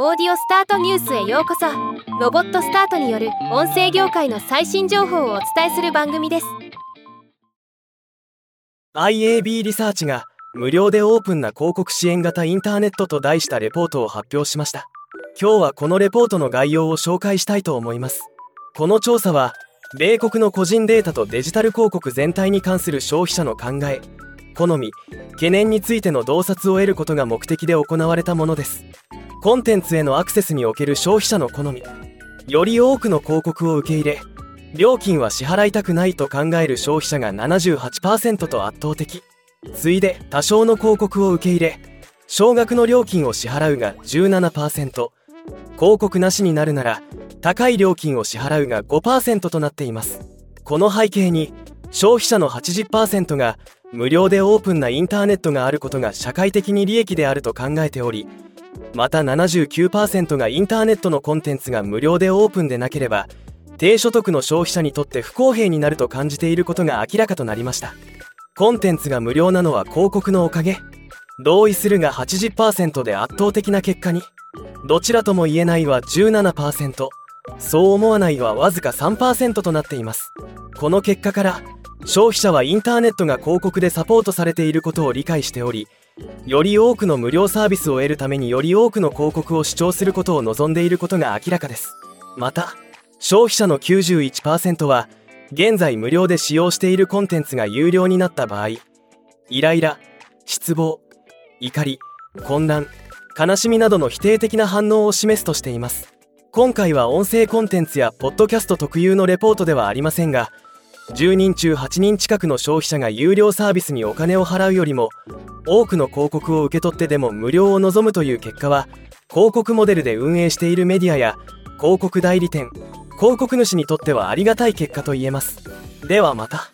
オーディオスタートニュースへようこそ。ロボットスタートによる音声業界の最新情報をお伝えする番組です。IAB リサーチが無料でオープンな広告支援型インターネットと題したレポートを発表しました。今日はこのレポートの概要を紹介したいと思います。この調査は米国の個人データとデジタル広告全体に関する消費者の考え好み懸念についての洞察を得ることが目的で行われたものです。コンテンツへのアクセスにおける消費者の好みより多くの広告を受け入れ料金は支払いたくないと考える消費者が78%と圧倒的。次いで多少の広告を受け入れ少額の料金を支払うが17%広告なしになるなら高い料金を支払うが5%となっています。この背景に消費者の80%が無料でオープンなインターネットがあることが社会的に利益であると考えておりまた79%がインターネットのコンテンツが無料でオープンでなければ低所得の消費者にとって不公平になると感じていることが明らかとなりました。コンテンツが無料なのは広告のおかげ。同意するが80%で圧倒的な結果に。どちらとも言えないは17%そう思わないはわずか3%となっています。この結果から消費者はインターネットが広告でサポートされていることを理解しておりより多くの無料サービスを得るためにより多くの広告を視聴することを望んでいることが明らかです。また消費者の91%は現在無料で使用しているコンテンツが有料になった場合イライラ失望怒り混乱悲しみなどの否定的な反応を示すとしています。今回は音声コンテンツやポッドキャスト特有のレポートではありませんが10人中8人近くの消費者が有料サービスにお金を払うよりも多くの広告を受け取ってでも無料を望むという結果は広告モデルで運営しているメディアや広告代理店広告主にとってはありがたい結果と言えます。ではまた。